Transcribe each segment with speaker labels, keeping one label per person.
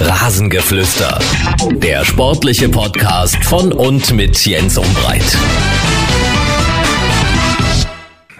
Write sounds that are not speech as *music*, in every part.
Speaker 1: Rasengeflüster. Der sportliche Podcast von und mit Jens Umbreit.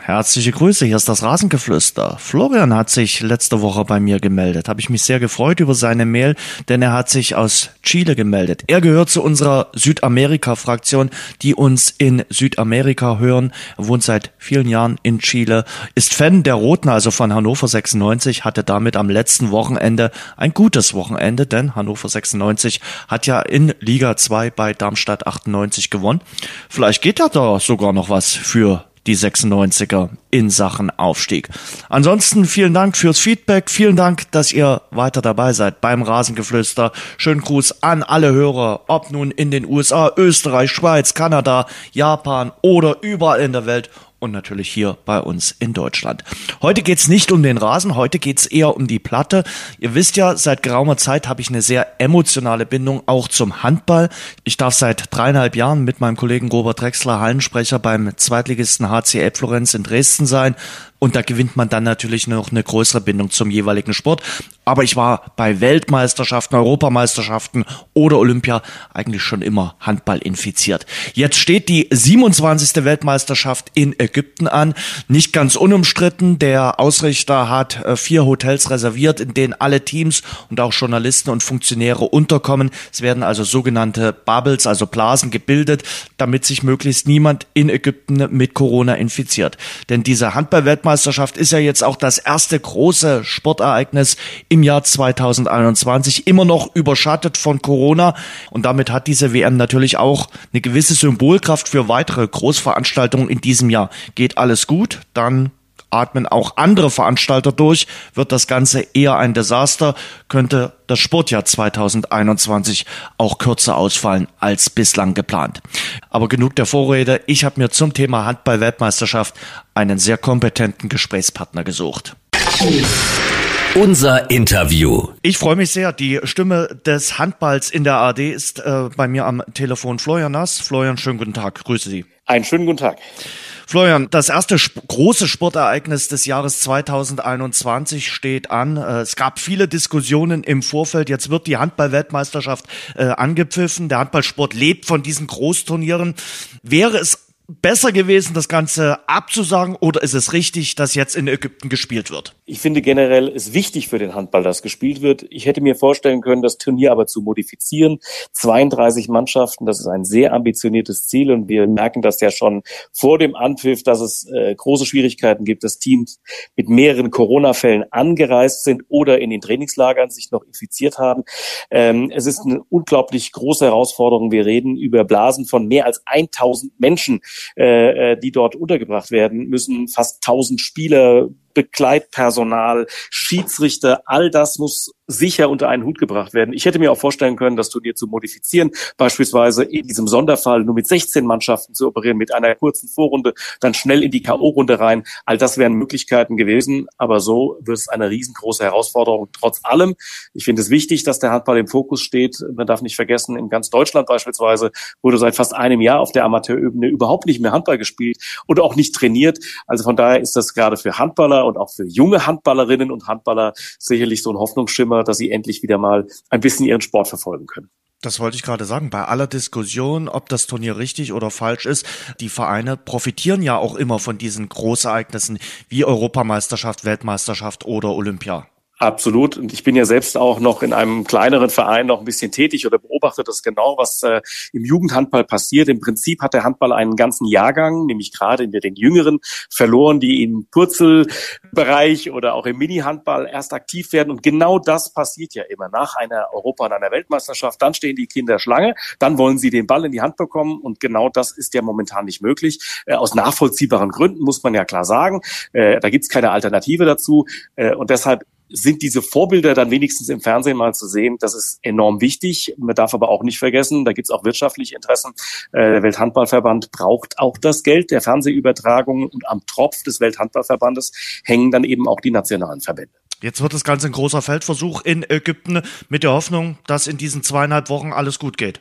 Speaker 2: Herzliche Grüße, hier ist das Rasengeflüster. Florian hat sich letzte Woche bei mir gemeldet. Habe ich mich sehr gefreut über seine Mail, denn er hat sich aus Chile gemeldet. Er gehört zu unserer Südamerika-Fraktion, die uns in Südamerika hören. Er wohnt seit vielen Jahren in Chile, ist Fan der Roten, also von Hannover 96, hatte damit am letzten Wochenende ein gutes Wochenende, denn Hannover 96 hat ja in Liga 2 bei Darmstadt 98 gewonnen. Vielleicht geht ja da sogar noch was für die 96er in Sachen Aufstieg. Ansonsten vielen Dank fürs Feedback, vielen Dank, dass ihr weiter dabei seid beim Rasengeflüster. Schönen Gruß an alle Hörer, ob nun in den USA, Österreich, Schweiz, Kanada, Japan oder überall in der Welt und natürlich hier bei uns in Deutschland. Heute geht's nicht um den Rasen, heute geht's eher um die Platte. Ihr wisst ja, seit geraumer Zeit habe ich eine sehr emotionale Bindung auch zum Handball. Ich darf seit dreieinhalb Jahren mit meinem Kollegen Robert Drexler Hallensprecher beim Zweitligisten HCL Florenz in Dresden sein. Und da gewinnt man dann natürlich noch eine größere Bindung zum jeweiligen Sport. Aber ich war bei Weltmeisterschaften, Europameisterschaften oder Olympia eigentlich schon immer Handball infiziert. Jetzt steht die 27. Weltmeisterschaft in Ägypten an. Nicht ganz unumstritten. Der Ausrichter hat äh, vier Hotels reserviert, in denen alle Teams und auch Journalisten und Funktionäre unterkommen. Es werden also sogenannte Bubbles, also Blasen gebildet, damit sich möglichst niemand in Ägypten mit Corona infiziert. Denn diese Handball-Weltmeisterschaft Weltmeisterschaft ist ja jetzt auch das erste große Sportereignis im Jahr 2021, immer noch überschattet von Corona. Und damit hat diese WM natürlich auch eine gewisse Symbolkraft für weitere Großveranstaltungen in diesem Jahr. Geht alles gut, dann atmen auch andere Veranstalter durch, wird das Ganze eher ein Desaster, könnte das Sportjahr 2021 auch kürzer ausfallen als bislang geplant. Aber genug der Vorrede, ich habe mir zum Thema Handball-Weltmeisterschaft einen sehr kompetenten Gesprächspartner gesucht.
Speaker 1: Unser Interview.
Speaker 2: Ich freue mich sehr. Die Stimme des Handballs in der AD ist äh, bei mir am Telefon Florian Nass. Florian, schönen guten Tag. Grüße Sie.
Speaker 3: Einen schönen guten Tag.
Speaker 2: Florian, das erste sp große Sportereignis des Jahres 2021 steht an. Äh, es gab viele Diskussionen im Vorfeld. Jetzt wird die Handball-Weltmeisterschaft äh, angepfiffen. Der Handballsport lebt von diesen Großturnieren. Wäre es besser gewesen, das Ganze abzusagen oder ist es richtig, dass jetzt in Ägypten gespielt wird?
Speaker 3: Ich finde generell ist wichtig für den Handball, dass gespielt wird. Ich hätte mir vorstellen können, das Turnier aber zu modifizieren. 32 Mannschaften, das ist ein sehr ambitioniertes Ziel und wir merken das ja schon vor dem Anpfiff, dass es äh, große Schwierigkeiten gibt, dass Teams mit mehreren Corona-Fällen angereist sind oder in den Trainingslagern sich noch infiziert haben. Ähm, es ist eine unglaublich große Herausforderung. Wir reden über Blasen von mehr als 1000 Menschen äh, äh, die dort untergebracht werden müssen. Fast 1000 Spieler Begleitpersonal, Schiedsrichter, all das muss sicher unter einen Hut gebracht werden. Ich hätte mir auch vorstellen können, das Turnier zu modifizieren, beispielsweise in diesem Sonderfall nur mit 16 Mannschaften zu operieren, mit einer kurzen Vorrunde, dann schnell in die K.O.-Runde rein. All das wären Möglichkeiten gewesen, aber so wird es eine riesengroße Herausforderung. Trotz allem, ich finde es wichtig, dass der Handball im Fokus steht. Man darf nicht vergessen, in ganz Deutschland beispielsweise wurde seit fast einem Jahr auf der Amateurebene überhaupt nicht mehr Handball gespielt und auch nicht trainiert. Also von daher ist das gerade für Handballer und auch für junge Handballerinnen und Handballer sicherlich so ein Hoffnungsschimmer, dass sie endlich wieder mal ein bisschen ihren Sport verfolgen können.
Speaker 2: Das wollte ich gerade sagen. Bei aller Diskussion, ob das Turnier richtig oder falsch ist, die Vereine profitieren ja auch immer von diesen Großereignissen wie Europameisterschaft, Weltmeisterschaft oder Olympia.
Speaker 3: Absolut. Und ich bin ja selbst auch noch in einem kleineren Verein noch ein bisschen tätig oder beobachte das genau, was äh, im Jugendhandball passiert. Im Prinzip hat der Handball einen ganzen Jahrgang, nämlich gerade in den Jüngeren, verloren, die im Purzelbereich oder auch im Mini-Handball erst aktiv werden. Und genau das passiert ja immer nach einer Europa- und einer Weltmeisterschaft. Dann stehen die Kinder Schlange, dann wollen sie den Ball in die Hand bekommen. Und genau das ist ja momentan nicht möglich. Äh, aus nachvollziehbaren Gründen muss man ja klar sagen. Äh, da gibt's keine Alternative dazu. Äh, und deshalb sind diese Vorbilder dann wenigstens im Fernsehen mal zu sehen. Das ist enorm wichtig. Man darf aber auch nicht vergessen, da gibt es auch wirtschaftliche Interessen. Äh, der Welthandballverband braucht auch das Geld der Fernsehübertragung und am Tropf des Welthandballverbandes hängen dann eben auch die nationalen Verbände.
Speaker 2: Jetzt wird das Ganze ein großer Feldversuch in Ägypten mit der Hoffnung, dass in diesen zweieinhalb Wochen alles gut geht.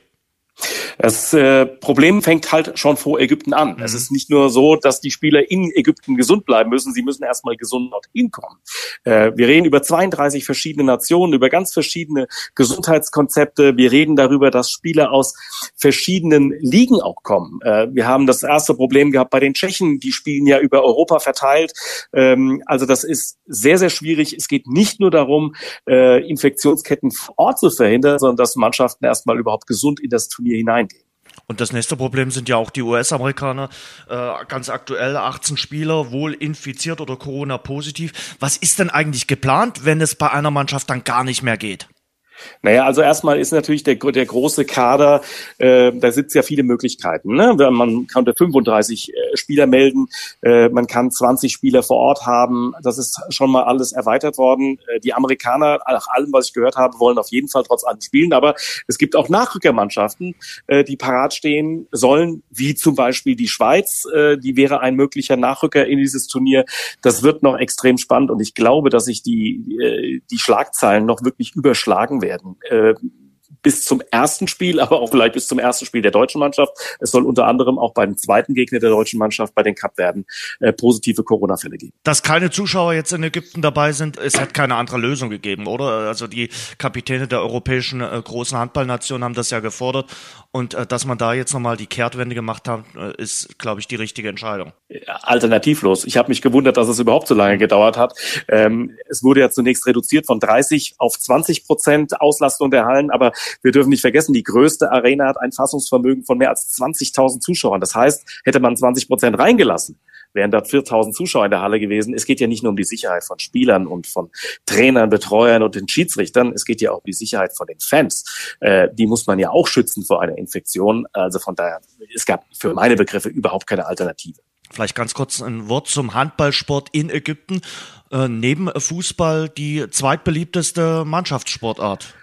Speaker 3: Das äh, Problem fängt halt schon vor Ägypten an. Mhm. Es ist nicht nur so, dass die Spieler in Ägypten gesund bleiben müssen, sie müssen erstmal gesund dorthin kommen. Äh, wir reden über 32 verschiedene Nationen, über ganz verschiedene Gesundheitskonzepte. Wir reden darüber, dass Spieler aus verschiedenen Ligen auch kommen. Äh, wir haben das erste Problem gehabt bei den Tschechen, die spielen ja über Europa verteilt. Ähm, also das ist sehr, sehr schwierig. Es geht nicht nur darum, äh, Infektionsketten vor Ort zu verhindern, sondern dass Mannschaften erstmal überhaupt gesund in das Turnier hineingehen.
Speaker 2: Und das nächste Problem sind ja auch die US-Amerikaner. Äh, ganz aktuell 18 Spieler wohl infiziert oder Corona-positiv. Was ist denn eigentlich geplant, wenn es bei einer Mannschaft dann gar nicht mehr geht?
Speaker 3: Naja, also erstmal ist natürlich der, der große Kader, äh, da sitzt ja viele Möglichkeiten. Ne? Man kann 35 äh, Spieler melden, äh, man kann 20 Spieler vor Ort haben. Das ist schon mal alles erweitert worden. Äh, die Amerikaner, nach allem, was ich gehört habe, wollen auf jeden Fall trotz allem spielen. Aber es gibt auch Nachrückermannschaften, äh, die parat stehen sollen, wie zum Beispiel die Schweiz. Äh, die wäre ein möglicher Nachrücker in dieses Turnier. Das wird noch extrem spannend und ich glaube, dass sich die, äh, die Schlagzeilen noch wirklich überschlagen werden werden. Äh, bis zum ersten Spiel, *laughs* aber auch vielleicht bis zum ersten Spiel der deutschen Mannschaft. Es soll unter anderem auch beim zweiten Gegner der deutschen Mannschaft, bei den Kapverden, äh, positive Corona-Fälle geben.
Speaker 2: Dass keine Zuschauer jetzt in Ägypten dabei sind, es hat keine andere Lösung gegeben, oder? Also die Kapitäne der europäischen äh, großen Handballnationen haben das ja gefordert und äh, dass man da jetzt nochmal die Kehrtwende gemacht hat, äh, ist, glaube ich, die richtige Entscheidung.
Speaker 3: Alternativlos. Ich habe mich gewundert, dass es überhaupt so lange gedauert hat. Ähm, es wurde ja zunächst reduziert von 30 auf 20 Prozent Auslastung der Hallen, aber wir dürfen nicht vergessen, die größte Arena hat ein Fassungsvermögen von mehr als 20.000 Zuschauern. Das heißt, hätte man 20 Prozent reingelassen, wären dort 4.000 Zuschauer in der Halle gewesen. Es geht ja nicht nur um die Sicherheit von Spielern und von Trainern, Betreuern und den Schiedsrichtern. Es geht ja auch um die Sicherheit von den Fans. Äh, die muss man ja auch schützen vor einer Infektion. Also von daher, es gab für meine Begriffe überhaupt keine Alternative.
Speaker 2: Vielleicht ganz kurz ein Wort zum Handballsport in Ägypten. Äh, neben Fußball die zweitbeliebteste Mannschaftssportart.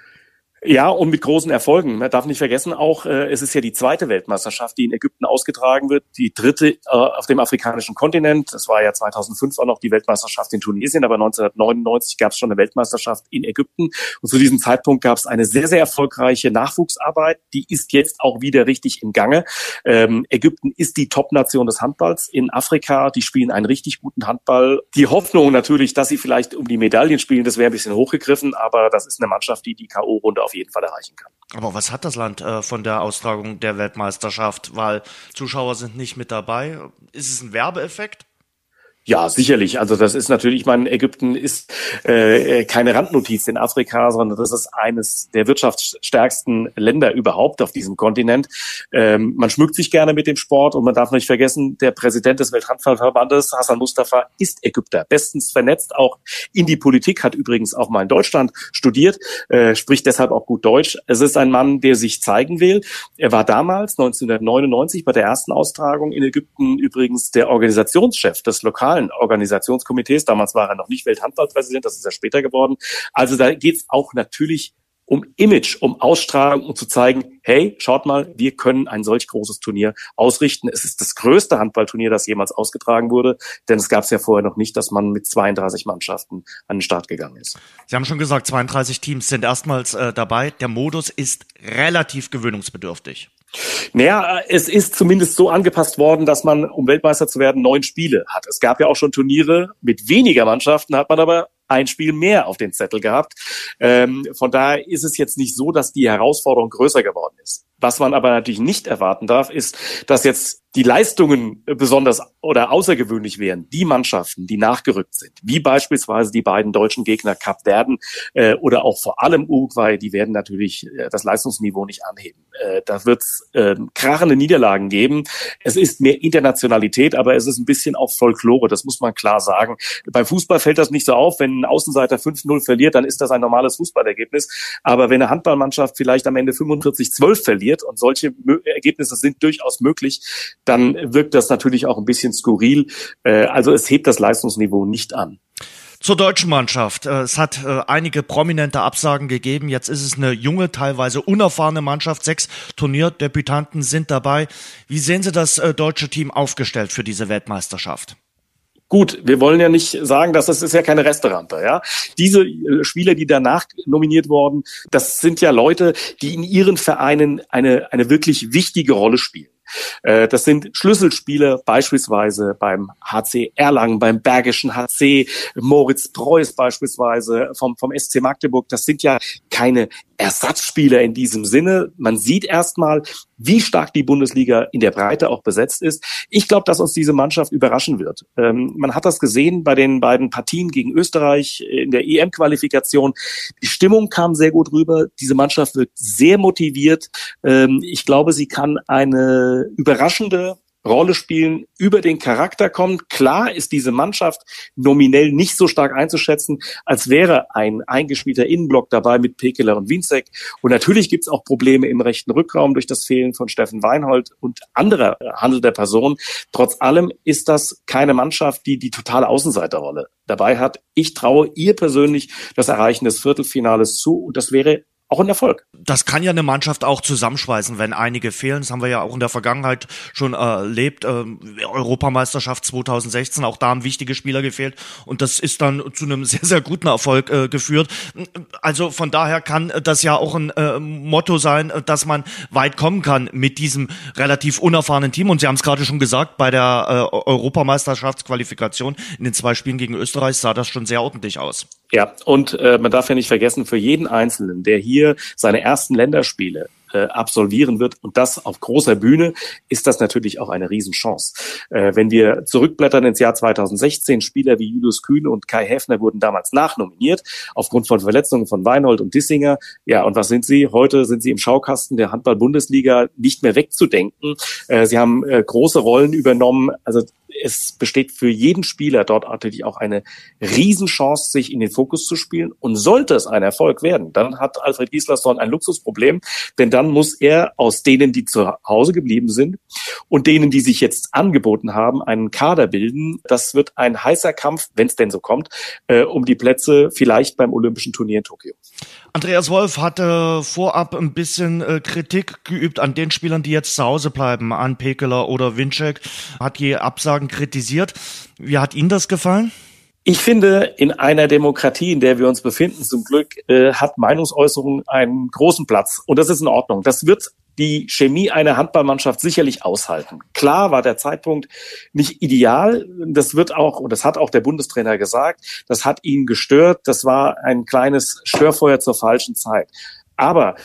Speaker 3: Ja, und mit großen Erfolgen. Man darf nicht vergessen, auch äh, es ist ja die zweite Weltmeisterschaft, die in Ägypten ausgetragen wird, die dritte äh, auf dem afrikanischen Kontinent. Das war ja 2005 auch noch die Weltmeisterschaft in Tunesien, aber 1999 gab es schon eine Weltmeisterschaft in Ägypten. Und zu diesem Zeitpunkt gab es eine sehr, sehr erfolgreiche Nachwuchsarbeit. Die ist jetzt auch wieder richtig im Gange. Ähm, Ägypten ist die Top-Nation des Handballs in Afrika. Die spielen einen richtig guten Handball. Die Hoffnung natürlich, dass sie vielleicht um die Medaillen spielen, das wäre ein bisschen hochgegriffen, aber das ist eine Mannschaft, die die K.O.-Runde auf jeden Fall erreichen kann.
Speaker 2: Aber was hat das Land äh, von der Austragung der Weltmeisterschaft? Weil Zuschauer sind nicht mit dabei. Ist es ein Werbeeffekt?
Speaker 3: Ja, sicherlich. Also das ist natürlich, ich meine, Ägypten ist äh, keine Randnotiz in Afrika, sondern das ist eines der wirtschaftsstärksten Länder überhaupt auf diesem Kontinent. Ähm, man schmückt sich gerne mit dem Sport und man darf nicht vergessen, der Präsident des Welthandballverbandes, Hassan Mustafa, ist Ägypter, bestens vernetzt, auch in die Politik, hat übrigens auch mal in Deutschland studiert, äh, spricht deshalb auch gut Deutsch. Es ist ein Mann, der sich zeigen will. Er war damals, 1999, bei der ersten Austragung in Ägypten übrigens der Organisationschef des Lokal nationalen Organisationskomitees. Damals war er noch nicht Welthandballpräsident, das ist ja später geworden. Also da geht es auch natürlich um Image, um Ausstrahlung, um zu zeigen, hey, schaut mal, wir können ein solch großes Turnier ausrichten. Es ist das größte Handballturnier, das jemals ausgetragen wurde, denn es gab es ja vorher noch nicht, dass man mit 32 Mannschaften an den Start gegangen ist.
Speaker 2: Sie haben schon gesagt, 32 Teams sind erstmals äh, dabei. Der Modus ist relativ gewöhnungsbedürftig.
Speaker 3: Naja, es ist zumindest so angepasst worden, dass man, um Weltmeister zu werden, neun Spiele hat. Es gab ja auch schon Turniere mit weniger Mannschaften, hat man aber ein Spiel mehr auf den Zettel gehabt. Ähm, von daher ist es jetzt nicht so, dass die Herausforderung größer geworden ist. Was man aber natürlich nicht erwarten darf, ist, dass jetzt die Leistungen besonders oder außergewöhnlich wären, die Mannschaften, die nachgerückt sind, wie beispielsweise die beiden deutschen Gegner Cap Verden äh, oder auch vor allem Uruguay, die werden natürlich äh, das Leistungsniveau nicht anheben. Äh, da wird es äh, krachende Niederlagen geben. Es ist mehr Internationalität, aber es ist ein bisschen auch Folklore, das muss man klar sagen. Beim Fußball fällt das nicht so auf, wenn ein Außenseiter 5-0 verliert, dann ist das ein normales Fußballergebnis. Aber wenn eine Handballmannschaft vielleicht am Ende 45-12 verliert und solche Ergebnisse sind durchaus möglich, dann wirkt das natürlich auch ein bisschen skurril. Äh, also es hebt das Leistungsniveau nicht an.
Speaker 2: Zur deutschen Mannschaft. Äh, es hat äh, einige prominente Absagen gegeben. Jetzt ist es eine junge, teilweise unerfahrene Mannschaft. Sechs Turnierdebütanten sind dabei. Wie sehen Sie das deutsche Team aufgestellt für diese Weltmeisterschaft?
Speaker 3: Gut, wir wollen ja nicht sagen, dass das ist ja keine Restaurante, ja. Diese äh, Spieler, die danach nominiert wurden, das sind ja Leute, die in ihren Vereinen eine, eine wirklich wichtige Rolle spielen. Äh, das sind Schlüsselspiele beispielsweise beim HC Erlangen, beim Bergischen HC, Moritz Preuß beispielsweise vom, vom SC Magdeburg. Das sind ja keine Ersatzspieler in diesem Sinne. Man sieht erstmal, wie stark die Bundesliga in der Breite auch besetzt ist. Ich glaube, dass uns diese Mannschaft überraschen wird. Ähm, man hat das gesehen bei den beiden Partien gegen Österreich in der EM-Qualifikation. Die Stimmung kam sehr gut rüber. Diese Mannschaft wird sehr motiviert. Ähm, ich glaube, sie kann eine überraschende Rolle spielen, über den Charakter kommen. Klar ist diese Mannschaft nominell nicht so stark einzuschätzen, als wäre ein eingespielter Innenblock dabei mit Pekeler und Winzek. Und natürlich gibt es auch Probleme im rechten Rückraum durch das Fehlen von Steffen Weinhold und anderer handelnder Personen. Trotz allem ist das keine Mannschaft, die die totale Außenseiterrolle dabei hat. Ich traue ihr persönlich das Erreichen des Viertelfinales zu und das wäre auch ein Erfolg.
Speaker 2: Das kann ja eine Mannschaft auch zusammenschweißen, wenn einige fehlen. Das haben wir ja auch in der Vergangenheit schon erlebt. Ähm, Europameisterschaft 2016, auch da haben wichtige Spieler gefehlt. Und das ist dann zu einem *laughs* sehr, sehr guten Erfolg äh, geführt. Also von daher kann das ja auch ein äh, Motto sein, dass man weit kommen kann mit diesem relativ unerfahrenen Team. Und Sie haben es gerade schon gesagt, bei der äh, Europameisterschaftsqualifikation in den zwei Spielen gegen Österreich sah das schon sehr ordentlich aus.
Speaker 3: Ja, und äh, man darf ja nicht vergessen, für jeden Einzelnen, der hier seine ersten Länderspiele äh, absolvieren wird und das auf großer Bühne, ist das natürlich auch eine Riesenchance. Äh, wenn wir zurückblättern ins Jahr 2016, Spieler wie Julius Kühne und Kai Häfner wurden damals nachnominiert, aufgrund von Verletzungen von Weinhold und Dissinger. Ja, und was sind sie? Heute sind sie im Schaukasten der Handball-Bundesliga nicht mehr wegzudenken. Äh, sie haben äh, große Rollen übernommen. Also es besteht für jeden Spieler dort natürlich auch eine Riesenchance, sich in den Fokus zu spielen. Und sollte es ein Erfolg werden, dann hat Alfred Gislason ein Luxusproblem, denn dann muss er aus denen, die zu Hause geblieben sind und denen, die sich jetzt angeboten haben, einen Kader bilden. Das wird ein heißer Kampf, wenn es denn so kommt, äh, um die Plätze vielleicht beim Olympischen Turnier in Tokio.
Speaker 2: Andreas Wolf hatte vorab ein bisschen äh, Kritik geübt an den Spielern, die jetzt zu Hause bleiben, an Pekeler oder Winczek, hat die Absagen kritisiert. Wie hat Ihnen das gefallen?
Speaker 3: Ich finde, in einer Demokratie, in der wir uns befinden, zum Glück, äh, hat Meinungsäußerung einen großen Platz. Und das ist in Ordnung. Das wird die Chemie einer Handballmannschaft sicherlich aushalten. Klar war der Zeitpunkt nicht ideal. Das wird auch, und das hat auch der Bundestrainer gesagt, das hat ihn gestört. Das war ein kleines Störfeuer zur falschen Zeit. Aber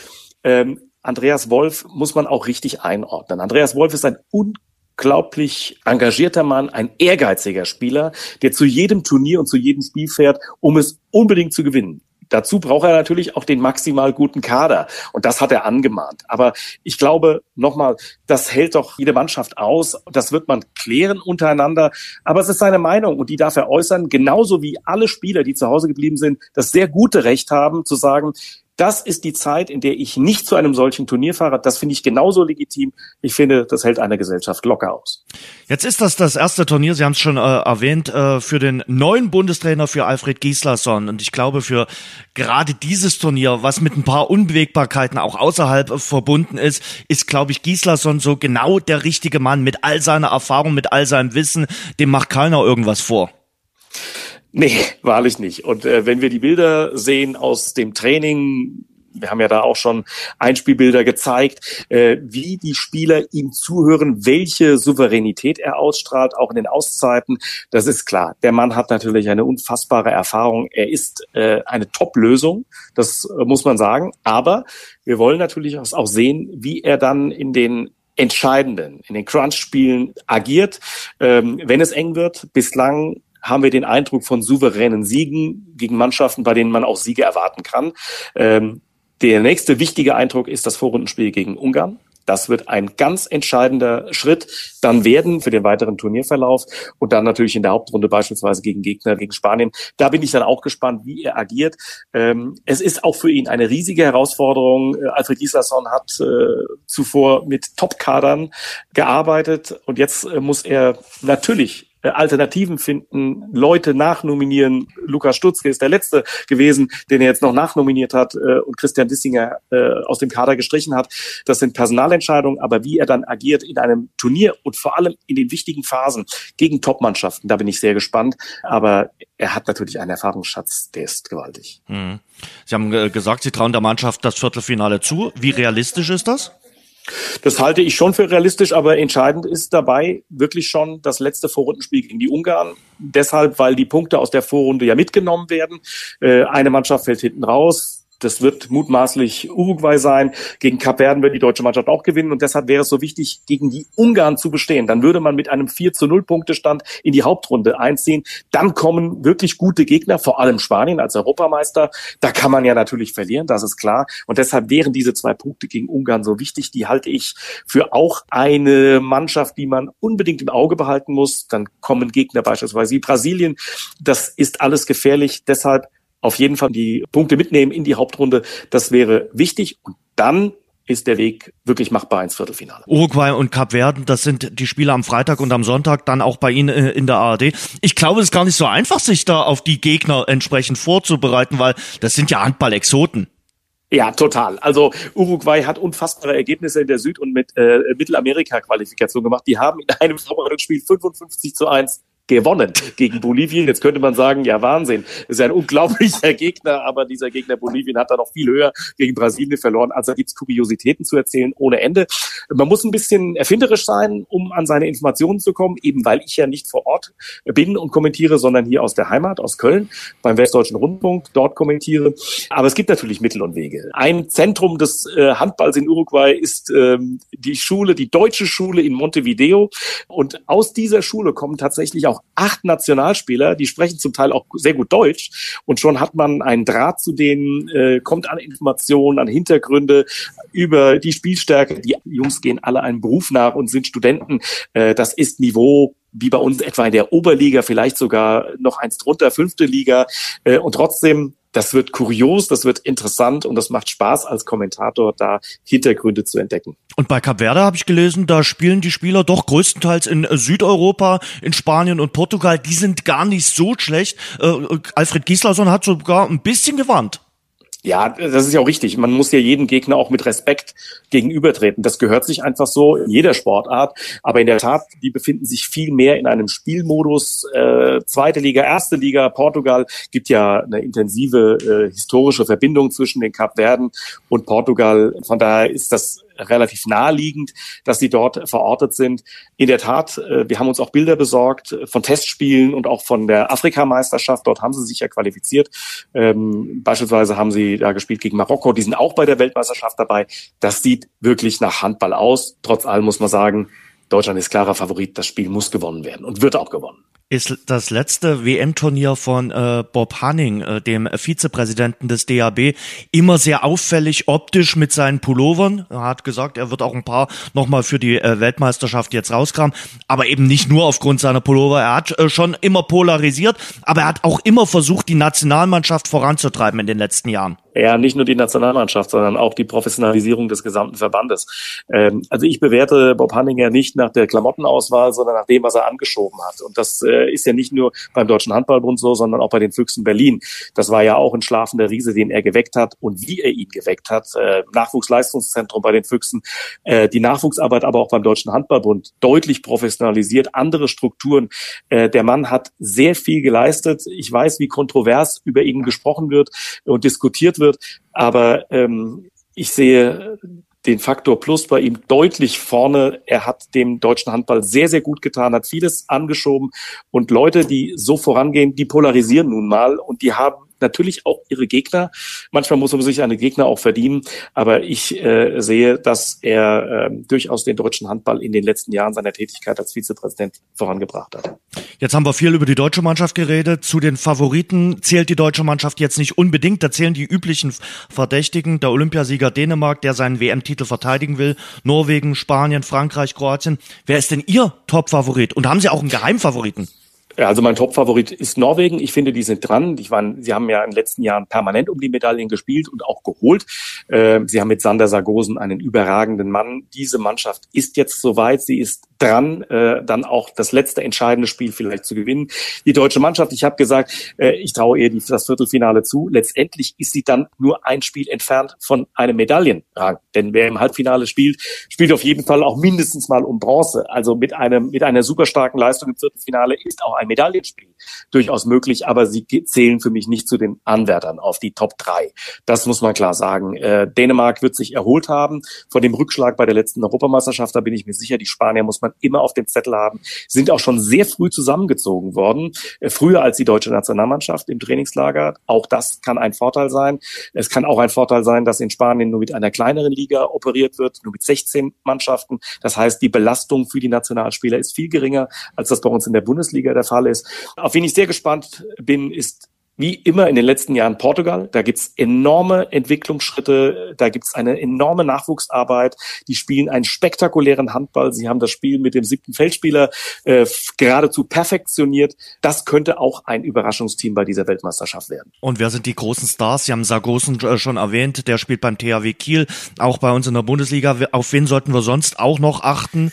Speaker 3: ähm, Andreas Wolf muss man auch richtig einordnen. Andreas Wolf ist ein unglaublich engagierter Mann, ein ehrgeiziger Spieler, der zu jedem Turnier und zu jedem Spiel fährt, um es unbedingt zu gewinnen. Dazu braucht er natürlich auch den maximal guten Kader. Und das hat er angemahnt. Aber ich glaube, nochmal, das hält doch jede Mannschaft aus. Das wird man klären untereinander. Aber es ist seine Meinung und die darf er äußern. Genauso wie alle Spieler, die zu Hause geblieben sind, das sehr gute Recht haben zu sagen, das ist die Zeit, in der ich nicht zu einem solchen Turnier fahre. Das finde ich genauso legitim. Ich finde, das hält eine Gesellschaft locker aus.
Speaker 2: Jetzt ist das das erste Turnier, Sie haben es schon äh, erwähnt, äh, für den neuen Bundestrainer für Alfred Gislason. Und ich glaube, für gerade dieses Turnier, was mit ein paar Unbewegbarkeiten auch außerhalb äh, verbunden ist, ist, glaube ich, Gislason so genau der richtige Mann mit all seiner Erfahrung, mit all seinem Wissen. Dem macht keiner irgendwas vor.
Speaker 3: Nee, *laughs* wahrlich nicht. Und äh, wenn wir die Bilder sehen aus dem Training, wir haben ja da auch schon Einspielbilder gezeigt, äh, wie die Spieler ihm zuhören, welche Souveränität er ausstrahlt, auch in den Auszeiten. Das ist klar. Der Mann hat natürlich eine unfassbare Erfahrung. Er ist äh, eine Top-Lösung, das äh, muss man sagen. Aber wir wollen natürlich auch sehen, wie er dann in den entscheidenden, in den Crunch-Spielen agiert, ähm, wenn es eng wird. Bislang haben wir den Eindruck von souveränen Siegen gegen Mannschaften, bei denen man auch Siege erwarten kann. Ähm, der nächste wichtige Eindruck ist das Vorrundenspiel gegen Ungarn. Das wird ein ganz entscheidender Schritt dann werden für den weiteren Turnierverlauf und dann natürlich in der Hauptrunde beispielsweise gegen Gegner, gegen Spanien. Da bin ich dann auch gespannt, wie er agiert. Ähm, es ist auch für ihn eine riesige Herausforderung. Äh, Alfred Gislason hat äh, zuvor mit Top-Kadern gearbeitet und jetzt äh, muss er natürlich Alternativen finden, Leute nachnominieren. Lukas Stutzke ist der Letzte gewesen, den er jetzt noch nachnominiert hat äh, und Christian Dissinger äh, aus dem Kader gestrichen hat. Das sind Personalentscheidungen, aber wie er dann agiert in einem Turnier und vor allem in den wichtigen Phasen gegen Topmannschaften, da bin ich sehr gespannt. Aber er hat natürlich einen Erfahrungsschatz, der ist gewaltig.
Speaker 2: Mhm. Sie haben gesagt, Sie trauen der Mannschaft das Viertelfinale zu. Wie realistisch ist das?
Speaker 3: Das halte ich schon für realistisch, aber entscheidend ist dabei wirklich schon das letzte Vorrundenspiel gegen die Ungarn. Deshalb, weil die Punkte aus der Vorrunde ja mitgenommen werden. Äh, eine Mannschaft fällt hinten raus. Das wird mutmaßlich Uruguay sein. Gegen Kap Verden wird die deutsche Mannschaft auch gewinnen. Und deshalb wäre es so wichtig, gegen die Ungarn zu bestehen. Dann würde man mit einem 4 zu 0 Punktestand in die Hauptrunde einziehen. Dann kommen wirklich gute Gegner, vor allem Spanien als Europameister. Da kann man ja natürlich verlieren, das ist klar. Und deshalb wären diese zwei Punkte gegen Ungarn so wichtig. Die halte ich für auch eine Mannschaft, die man unbedingt im Auge behalten muss. Dann kommen Gegner beispielsweise wie Brasilien. Das ist alles gefährlich. Deshalb auf jeden Fall die Punkte mitnehmen in die Hauptrunde. Das wäre wichtig. Und dann ist der Weg wirklich machbar ins Viertelfinale.
Speaker 2: Uruguay und Kap Verden, das sind die Spiele am Freitag und am Sonntag, dann auch bei Ihnen äh, in der ARD. Ich glaube, es ist gar nicht so einfach, sich da auf die Gegner entsprechend vorzubereiten, weil das sind ja Handball-Exoten.
Speaker 3: Ja, total. Also Uruguay hat unfassbare Ergebnisse in der Süd- und mit, äh, Mittelamerika-Qualifikation gemacht. Die haben in einem Vorbereitungsspiel 55 zu 1 gewonnen gegen Bolivien. Jetzt könnte man sagen, ja Wahnsinn, ist ein unglaublicher Gegner, aber dieser Gegner Bolivien hat da noch viel höher gegen Brasilien verloren. Also gibt es Kuriositäten zu erzählen ohne Ende. Man muss ein bisschen erfinderisch sein, um an seine Informationen zu kommen, eben weil ich ja nicht vor Ort bin und kommentiere, sondern hier aus der Heimat, aus Köln, beim Westdeutschen Rundfunk, dort kommentiere. Aber es gibt natürlich Mittel und Wege. Ein Zentrum des äh, Handballs in Uruguay ist ähm, die Schule, die deutsche Schule in Montevideo. Und aus dieser Schule kommen tatsächlich auch acht Nationalspieler, die sprechen zum Teil auch sehr gut Deutsch und schon hat man einen Draht zu denen, äh, kommt an Informationen, an Hintergründe über die Spielstärke. Die Jungs gehen alle einem Beruf nach und sind Studenten. Äh, das ist Niveau wie bei uns etwa in der Oberliga, vielleicht sogar noch eins drunter, fünfte Liga. Äh, und trotzdem das wird kurios, das wird interessant und das macht Spaß als Kommentator, da Hintergründe zu entdecken.
Speaker 2: Und bei Cap Verde habe ich gelesen, da spielen die Spieler doch größtenteils in Südeuropa, in Spanien und Portugal. Die sind gar nicht so schlecht. Äh, Alfred Gislason hat sogar ein bisschen gewarnt.
Speaker 3: Ja, das ist ja auch richtig. Man muss ja jeden Gegner auch mit Respekt gegenübertreten. Das gehört sich einfach so in jeder Sportart. Aber in der Tat, die befinden sich viel mehr in einem Spielmodus. Äh, zweite Liga, erste Liga, Portugal gibt ja eine intensive äh, historische Verbindung zwischen den Kapverden und Portugal. Von daher ist das relativ naheliegend, dass sie dort verortet sind. In der Tat, äh, wir haben uns auch Bilder besorgt von Testspielen und auch von der Afrikameisterschaft. Dort haben sie sich ja qualifiziert. Ähm, beispielsweise haben sie da gespielt gegen Marokko. Die sind auch bei der Weltmeisterschaft dabei. Das sieht wirklich nach Handball aus. Trotz allem muss man sagen, Deutschland ist klarer Favorit. Das Spiel muss gewonnen werden und wird auch gewonnen
Speaker 2: ist das letzte WM-Turnier von äh, Bob Hanning, äh, dem Vizepräsidenten des DAB, immer sehr auffällig optisch mit seinen Pullovern. Er hat gesagt, er wird auch ein paar nochmal für die äh, Weltmeisterschaft jetzt rauskramen, aber eben nicht nur aufgrund seiner Pullover. Er hat äh, schon immer polarisiert, aber er hat auch immer versucht, die Nationalmannschaft voranzutreiben in den letzten Jahren.
Speaker 3: Ja, nicht nur die Nationalmannschaft, sondern auch die Professionalisierung des gesamten Verbandes. Ähm, also ich bewerte Bob Hanninger nicht nach der Klamottenauswahl, sondern nach dem, was er angeschoben hat. Und das äh, ist ja nicht nur beim Deutschen Handballbund so, sondern auch bei den Füchsen Berlin. Das war ja auch ein schlafender Riese, den er geweckt hat und wie er ihn geweckt hat. Äh, Nachwuchsleistungszentrum bei den Füchsen, äh, die Nachwuchsarbeit aber auch beim Deutschen Handballbund deutlich professionalisiert, andere Strukturen. Äh, der Mann hat sehr viel geleistet. Ich weiß, wie kontrovers über ihn gesprochen wird und diskutiert wird. Aber ähm, ich sehe den Faktor Plus bei ihm deutlich vorne. Er hat dem deutschen Handball sehr, sehr gut getan, hat vieles angeschoben. Und Leute, die so vorangehen, die polarisieren nun mal und die haben natürlich auch ihre Gegner. Manchmal muss man sich eine Gegner auch verdienen, aber ich äh, sehe, dass er äh, durchaus den deutschen Handball in den letzten Jahren seiner Tätigkeit als Vizepräsident vorangebracht hat.
Speaker 2: Jetzt haben wir viel über die deutsche Mannschaft geredet. Zu den Favoriten zählt die deutsche Mannschaft jetzt nicht unbedingt. Da zählen die üblichen Verdächtigen. Der Olympiasieger Dänemark, der seinen WM-Titel verteidigen will. Norwegen, Spanien, Frankreich, Kroatien. Wer ist denn Ihr Top-Favorit? Und haben Sie auch einen Geheimfavoriten?
Speaker 3: Also mein Top-Favorit ist Norwegen. Ich finde, die sind dran. Ich waren, sie haben ja in den letzten Jahren permanent um die Medaillen gespielt und auch geholt. Äh, sie haben mit Sander Sargosen einen überragenden Mann. Diese Mannschaft ist jetzt soweit. Sie ist dran, äh, dann auch das letzte entscheidende Spiel vielleicht zu gewinnen. Die deutsche Mannschaft, ich habe gesagt, äh, ich traue ihr die, das Viertelfinale zu. Letztendlich ist sie dann nur ein Spiel entfernt von einem Medaillenrang. Denn wer im Halbfinale spielt, spielt auf jeden Fall auch mindestens mal um Bronze. Also mit einem mit einer super starken Leistung im Viertelfinale ist auch ein Medaillenspiel durchaus möglich, aber sie zählen für mich nicht zu den Anwärtern auf die Top 3. Das muss man klar sagen. Äh, Dänemark wird sich erholt haben von dem Rückschlag bei der letzten Europameisterschaft. Da bin ich mir sicher, die Spanier muss man immer auf dem Zettel haben, sind auch schon sehr früh zusammengezogen worden, äh, früher als die deutsche Nationalmannschaft im Trainingslager. Auch das kann ein Vorteil sein. Es kann auch ein Vorteil sein, dass in Spanien nur mit einer kleineren Liga operiert wird, nur mit 16 Mannschaften. Das heißt, die Belastung für die Nationalspieler ist viel geringer, als das bei uns in der Bundesliga der Fall ist. Auf wen ich sehr gespannt bin, ist wie immer in den letzten Jahren Portugal. Da gibt's enorme Entwicklungsschritte, da gibt's eine enorme Nachwuchsarbeit. Die spielen einen spektakulären Handball. Sie haben das Spiel mit dem siebten Feldspieler äh, geradezu perfektioniert. Das könnte auch ein Überraschungsteam bei dieser Weltmeisterschaft werden.
Speaker 2: Und wer sind die großen Stars? Sie haben Sargosen äh, schon erwähnt, der spielt beim THW Kiel, auch bei uns in der Bundesliga. Auf wen sollten wir sonst auch noch achten?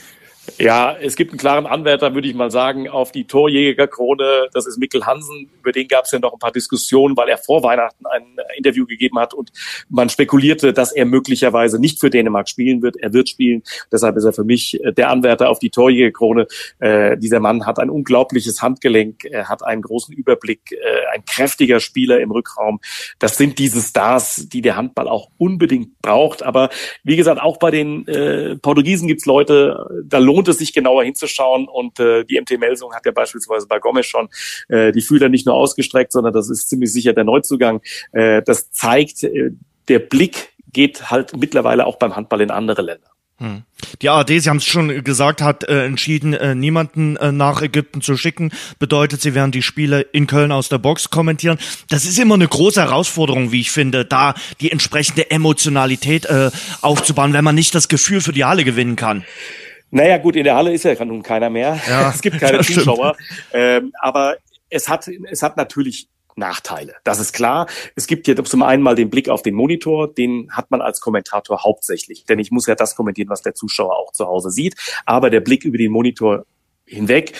Speaker 3: Ja, es gibt einen klaren Anwärter, würde ich mal sagen, auf die Torjägerkrone. Das ist Mikkel Hansen. Über den gab es ja noch ein paar Diskussionen, weil er vor Weihnachten ein Interview gegeben hat und man spekulierte, dass er möglicherweise nicht für Dänemark spielen wird. Er wird spielen. Deshalb ist er für mich äh, der Anwärter auf die Torjägerkrone. Äh, dieser Mann hat ein unglaubliches Handgelenk. Er hat einen großen Überblick, äh, ein kräftiger Spieler im Rückraum. Das sind diese Stars, die der Handball auch unbedingt braucht. Aber wie gesagt, auch bei den äh, Portugiesen gibt's Leute, da lohnt lohnt es sich genauer hinzuschauen. Und äh, die MT Melsung hat ja beispielsweise bei Gomez schon äh, die Fühler nicht nur ausgestreckt, sondern das ist ziemlich sicher der Neuzugang. Äh, das zeigt, äh, der Blick geht halt mittlerweile auch beim Handball in andere Länder.
Speaker 2: Hm. Die ARD, Sie haben es schon gesagt, hat äh, entschieden, äh, niemanden äh, nach Ägypten zu schicken. Bedeutet, sie werden die Spiele in Köln aus der Box kommentieren. Das ist immer eine große Herausforderung, wie ich finde, da die entsprechende Emotionalität äh, aufzubauen, wenn man nicht das Gefühl für die Halle gewinnen kann.
Speaker 3: Naja, gut, in der Halle ist ja nun keiner mehr. Ja, *laughs* es gibt keine *laughs* Zuschauer. Ähm, aber es hat, es hat natürlich Nachteile. Das ist klar. Es gibt hier zum einen mal den Blick auf den Monitor, den hat man als Kommentator hauptsächlich, denn ich muss ja das kommentieren, was der Zuschauer auch zu Hause sieht. Aber der Blick über den Monitor hinweg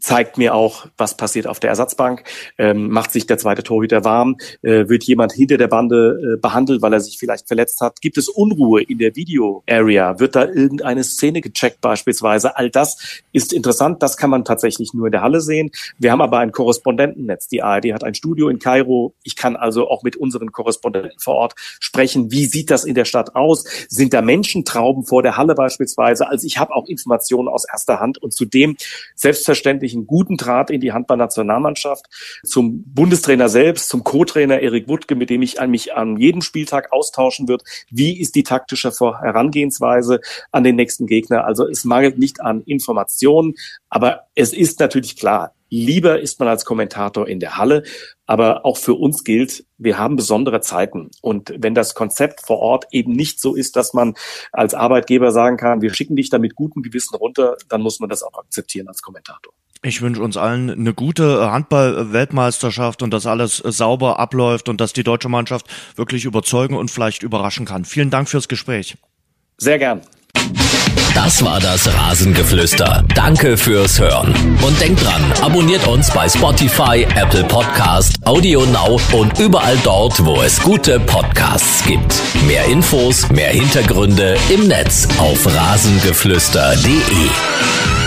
Speaker 3: zeigt mir auch, was passiert auf der Ersatzbank. Ähm, macht sich der zweite Torhüter warm? Äh, wird jemand hinter der Bande äh, behandelt, weil er sich vielleicht verletzt hat? Gibt es Unruhe in der Video-Area? Wird da irgendeine Szene gecheckt beispielsweise? All das ist interessant. Das kann man tatsächlich nur in der Halle sehen. Wir haben aber ein Korrespondentennetz. Die ARD hat ein Studio in Kairo. Ich kann also auch mit unseren Korrespondenten vor Ort sprechen. Wie sieht das in der Stadt aus? Sind da Menschentrauben vor der Halle beispielsweise? Also ich habe auch Informationen aus erster Hand und zudem selbstverständlich wirklich einen guten Draht in die Handballnationalmannschaft, zum Bundestrainer selbst, zum Co-Trainer Erik Wuttke, mit dem ich mich an jedem Spieltag austauschen wird. Wie ist die taktische Herangehensweise an den nächsten Gegner? Also es mangelt nicht an Informationen, aber es ist natürlich klar, Lieber ist man als Kommentator in der Halle, aber auch für uns gilt, wir haben besondere Zeiten. Und wenn das Konzept vor Ort eben nicht so ist, dass man als Arbeitgeber sagen kann, wir schicken dich da mit gutem Gewissen runter, dann muss man das auch akzeptieren als Kommentator.
Speaker 2: Ich wünsche uns allen eine gute Handball-Weltmeisterschaft und dass alles sauber abläuft und dass die deutsche Mannschaft wirklich überzeugen und vielleicht überraschen kann. Vielen Dank fürs Gespräch.
Speaker 3: Sehr gern.
Speaker 1: Das war das Rasengeflüster. Danke fürs Hören. Und denkt dran, abonniert uns bei Spotify, Apple Podcast, Audio Now und überall dort, wo es gute Podcasts gibt. Mehr Infos, mehr Hintergründe im Netz auf rasengeflüster.de.